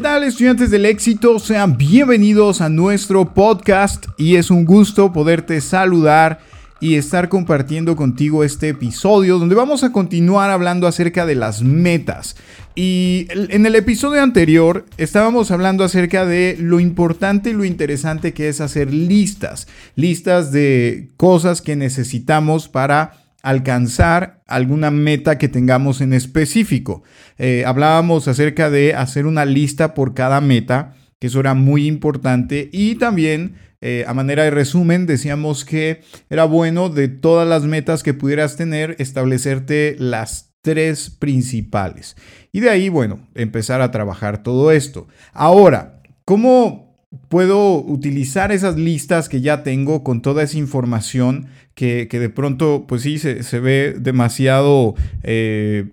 ¿Qué tal estudiantes del éxito? Sean bienvenidos a nuestro podcast y es un gusto poderte saludar y estar compartiendo contigo este episodio donde vamos a continuar hablando acerca de las metas. Y en el episodio anterior estábamos hablando acerca de lo importante y lo interesante que es hacer listas, listas de cosas que necesitamos para alcanzar alguna meta que tengamos en específico. Eh, hablábamos acerca de hacer una lista por cada meta, que eso era muy importante, y también eh, a manera de resumen decíamos que era bueno de todas las metas que pudieras tener, establecerte las tres principales. Y de ahí, bueno, empezar a trabajar todo esto. Ahora, ¿cómo puedo utilizar esas listas que ya tengo con toda esa información que, de pronto, pues sí, se, ve demasiado eh,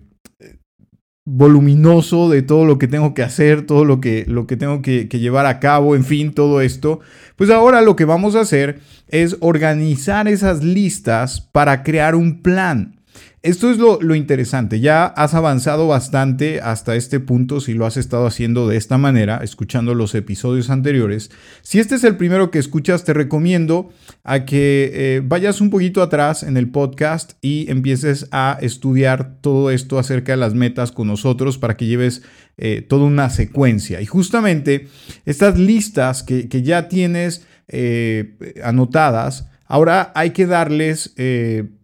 voluminoso de todo lo que tengo que hacer, todo lo que, lo que tengo que, que llevar a cabo, en fin, todo esto. Pues ahora lo que vamos a hacer es organizar esas listas para crear un plan. Esto es lo, interesante, ya has avanzado bastante hasta este punto si lo has estado haciendo de esta manera, escuchando los episodios anteriores. Si este es el primero que escuchas, te recomiendo a que eh, vayas un poquito atrás en el podcast y empieces a estudiar todo esto acerca de las metas con nosotros para que lleves eh, toda una secuencia. Y justamente estas listas que, ya tienes eh, anotadas, ahora hay que darles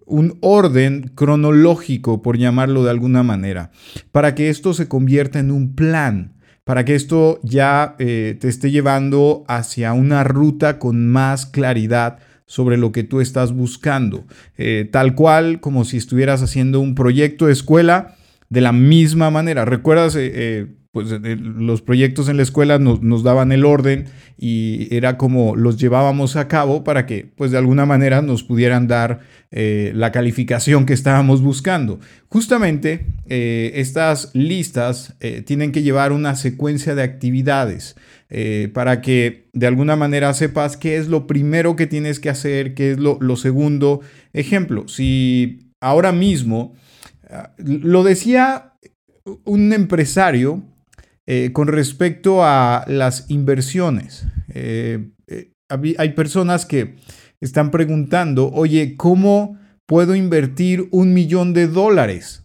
un orden cronológico, por llamarlo de alguna manera, para que esto se convierta en un plan, para que esto ya eh, te esté llevando hacia una ruta con más claridad sobre lo que tú estás buscando, eh, tal cual como si estuvieras haciendo un proyecto de escuela de la misma manera. ¿Recuerdas? Eh, pues los proyectos en la escuela nos, daban el orden y era como los llevábamos a cabo para que pues de alguna manera nos pudieran dar eh, la calificación que estábamos buscando. Justamente eh, estas listas eh, tienen que llevar una secuencia de actividades para que de alguna manera sepas qué es lo primero que tienes que hacer, qué es lo, lo segundo. Ejemplo, si ahora mismo, ah, lo decía un empresario, eh, con respecto a las inversiones, eh, eh, hay personas que están preguntando, oye, ¿cómo puedo invertir un millón de dólares?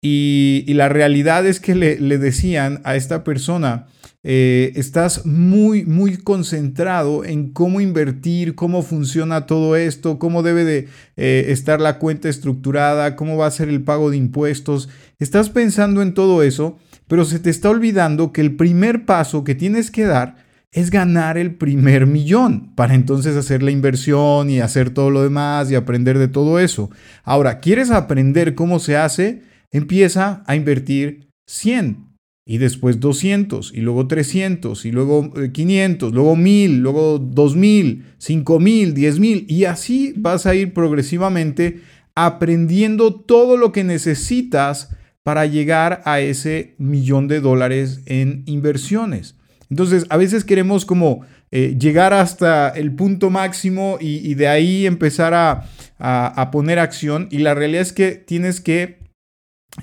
Y, la realidad es que le, decían a esta persona, estás muy, muy concentrado en cómo invertir, cómo funciona todo esto, cómo debe de estar la cuenta estructurada, cómo va a ser el pago de impuestos. Estás pensando en todo eso pero se te está olvidando que el primer paso que tienes que dar es ganar el primer millón para entonces hacer la inversión y hacer todo lo demás y aprender de todo eso. Ahora, ¿quieres aprender cómo se hace? Empieza a invertir 100 y después 200 y luego 300 y luego 500, eh, luego 1000, luego 2000, 5000, 10000 y así vas a ir progresivamente aprendiendo todo lo que necesitas para llegar a ese millón de dólares en inversiones. Entonces, a veces queremos como eh, llegar hasta el punto máximo y, de ahí empezar a, a, poner acción. Y la realidad es que tienes que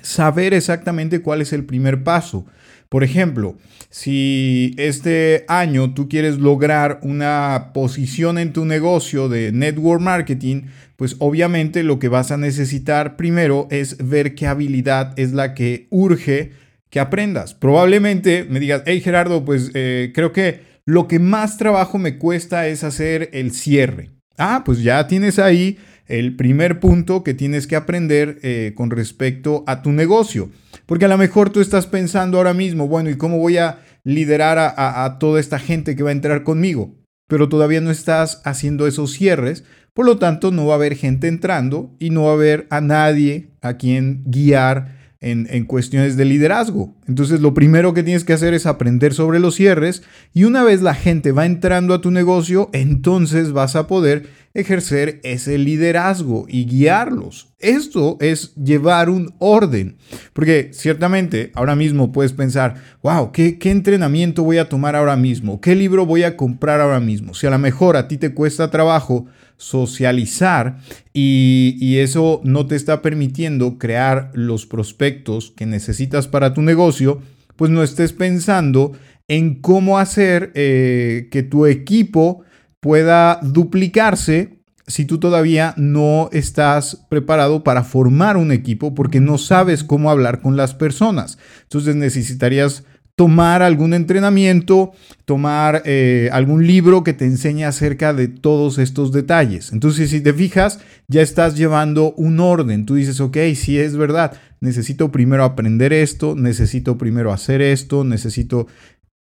saber exactamente cuál es el primer paso. Por ejemplo, si este año tú quieres lograr una posición en tu negocio de network marketing, pues obviamente lo que vas a necesitar primero es ver qué habilidad es la que urge que aprendas. Probablemente me digas, hey Gerardo, pues eh, creo que lo que más trabajo me cuesta es hacer el cierre. Ah, pues ya tienes ahí el primer punto que tienes que aprender eh, con respecto a tu negocio. Porque a lo mejor tú estás pensando ahora mismo, bueno, ¿y cómo voy a liderar a toda esta gente que va a entrar conmigo? Pero todavía no estás haciendo esos cierres por lo tanto, no va a haber gente entrando y no va a haber a nadie a quien guiar en, cuestiones de liderazgo. Entonces, lo primero que tienes que hacer es aprender sobre los cierres y una vez la gente va entrando a tu negocio, entonces vas a poder ejercer ese liderazgo y guiarlos. Esto es llevar un orden, porque ciertamente ahora mismo puedes pensar, wow, ¿qué, ¿qué, entrenamiento voy a tomar ahora mismo? ¿Qué libro voy a comprar ahora mismo? Si a lo mejor a ti te cuesta trabajo socializar y, y eso no te está permitiendo crear los prospectos que necesitas para tu negocio, pues no estés pensando en cómo hacer eh, que tu equipo pueda duplicarse si tú todavía no estás preparado para formar un equipo porque no sabes cómo hablar con las personas. Entonces necesitarías tomar algún entrenamiento, tomar eh, algún libro que te enseñe acerca de todos estos detalles. Entonces, si te fijas, ya estás llevando un orden. Tú dices, ok, sí es verdad, necesito primero aprender esto, necesito primero hacer esto, necesito...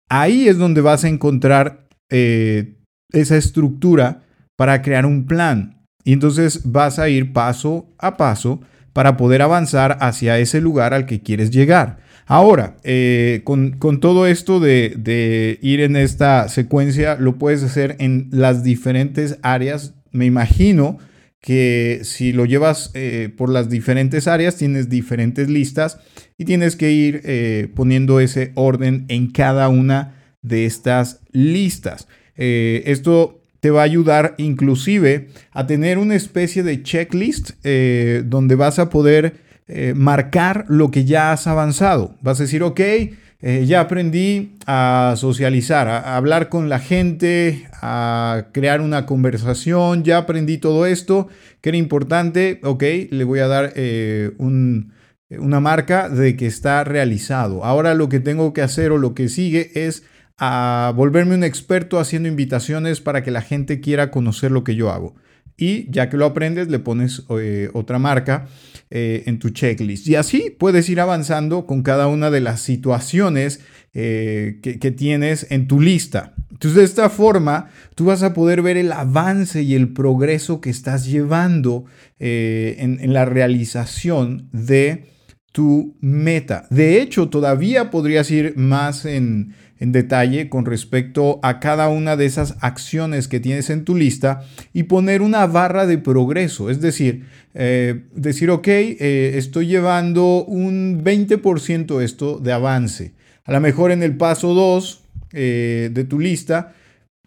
Ahí es donde vas a encontrar eh, esa estructura para crear un plan. Y entonces vas a ir paso a paso para poder avanzar hacia ese lugar al que quieres llegar. Ahora, eh, con, todo esto de, ir en esta secuencia, lo puedes hacer en las diferentes áreas. Me imagino que si lo llevas eh, por las diferentes áreas, tienes diferentes listas y tienes que ir eh, poniendo ese orden en cada una de estas listas. esto te va a ayudar inclusive a tener una especie de checklist donde vas a poder eh, marcar lo que ya has avanzado. Vas a decir, ok, eh, ya aprendí a socializar, a, hablar con la gente, a crear una conversación, ya aprendí todo esto, que era importante, ok, le voy a dar eh, una marca de que está realizado. Ahora lo que tengo que hacer o lo que sigue es a volverme un experto haciendo invitaciones para que la gente quiera conocer lo que yo hago y ya que lo aprendes le pones eh, otra marca eh, en tu checklist. Y así puedes ir avanzando con cada una de las situaciones eh, que, tienes en tu lista. Entonces de esta forma tú vas a poder ver el avance y el progreso que estás llevando en, en la realización de tu meta. De hecho, todavía podrías ir más en, en detalle con respecto a cada una de esas acciones que tienes en tu lista y poner una barra de progreso. Es decir, eh, decir, ok, eh, estoy llevando un 20% esto de avance. A lo mejor en el paso 2 eh, de tu lista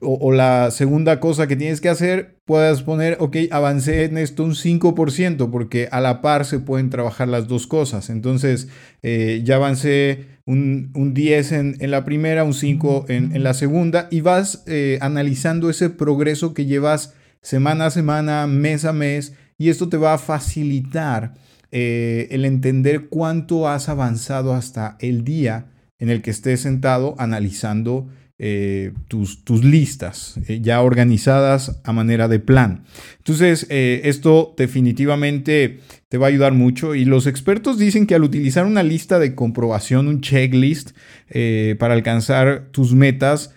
o, la segunda cosa que tienes que hacer, puedas poner, ok, avancé en esto un 5%, porque a la par se pueden trabajar las dos cosas. Entonces, eh, ya avancé un, 10 en, la primera, un 5 en, la segunda, y vas eh, analizando ese progreso que llevas semana a semana, mes a mes, y esto te va a facilitar eh, el entender cuánto has avanzado hasta el día en el que estés sentado analizando eh, tus, tus, listas eh, ya organizadas a manera de plan. Entonces, eh, esto definitivamente te va a ayudar mucho y los expertos dicen que al utilizar una lista de comprobación, un checklist para alcanzar tus metas,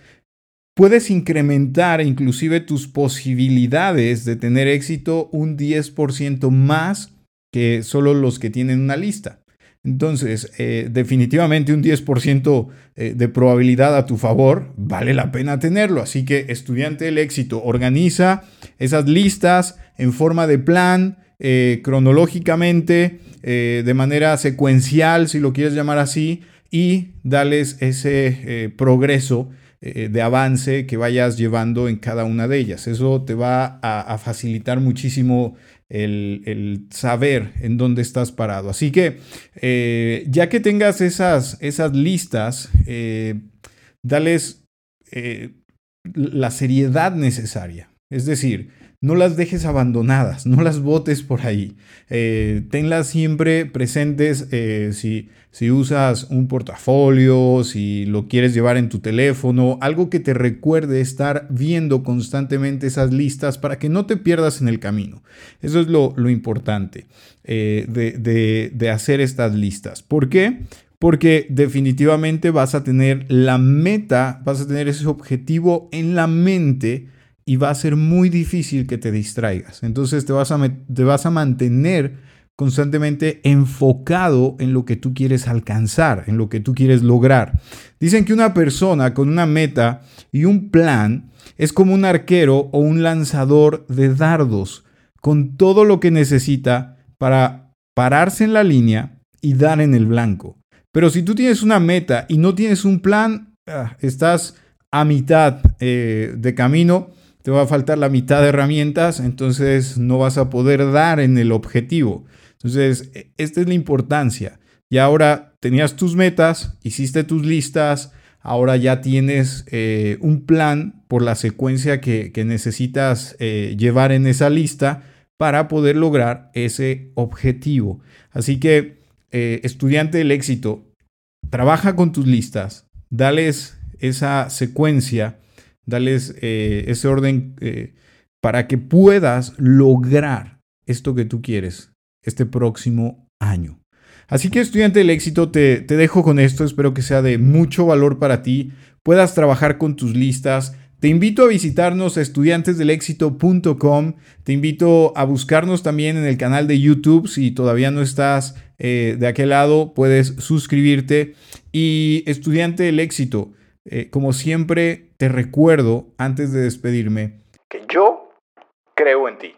puedes incrementar inclusive tus posibilidades de tener éxito un 10% más que solo los que tienen una lista. Entonces, eh, definitivamente un 10% eh, de probabilidad a tu favor, vale la pena tenerlo. Así que, estudiante del éxito, organiza esas listas en forma de plan, eh, cronológicamente, de manera secuencial, si lo quieres llamar así, y dales ese progreso de avance que vayas llevando en cada una de ellas. Eso te va a facilitar muchísimo el, saber en dónde estás parado. Así que eh, ya que tengas esas, esas listas, eh, dales eh, la seriedad necesaria. Es decir, no las dejes abandonadas, no las botes por ahí. Eh, tenlas siempre presentes eh, si, si usas un portafolio, si lo quieres llevar en tu teléfono, algo que te recuerde estar viendo constantemente esas listas para que no te pierdas en el camino. Eso es lo, importante eh, de, de hacer estas listas. ¿Por qué? Porque definitivamente vas a tener la meta, vas a tener ese objetivo en la mente y va a ser muy difícil que te distraigas. Entonces te vas a, te vas a mantener constantemente enfocado en lo que tú quieres alcanzar, en lo que tú quieres lograr. Dicen que una persona con una meta y un plan es como un arquero o un lanzador de dardos, con todo lo que necesita para pararse en la línea y dar en el blanco. Pero si tú tienes una meta y no tienes un plan, ah, estás a mitad eh, de camino te va a faltar la mitad de herramientas, entonces no vas a poder dar en el objetivo. Entonces, e, esta es la importancia. Y ahora tenías tus metas, hiciste tus listas, ahora ya tienes eh, un plan por la secuencia que, necesitas eh, llevar en esa lista para poder lograr ese objetivo. Así que, eh, estudiante del éxito, trabaja con tus listas, dales esa secuencia, dales ese orden para que puedas lograr esto que tú quieres este próximo año. Así que estudiante del éxito, te, dejo con esto, espero que sea de mucho valor para ti, puedas trabajar con tus listas. Te invito a visitarnos estudiantesdelexito.com. Te invito a buscarnos también en el canal de YouTube. Si todavía no estás eh, de aquel lado, puedes suscribirte. Y estudiante del éxito, eh, como siempre, te recuerdo antes de despedirme que yo creo en ti.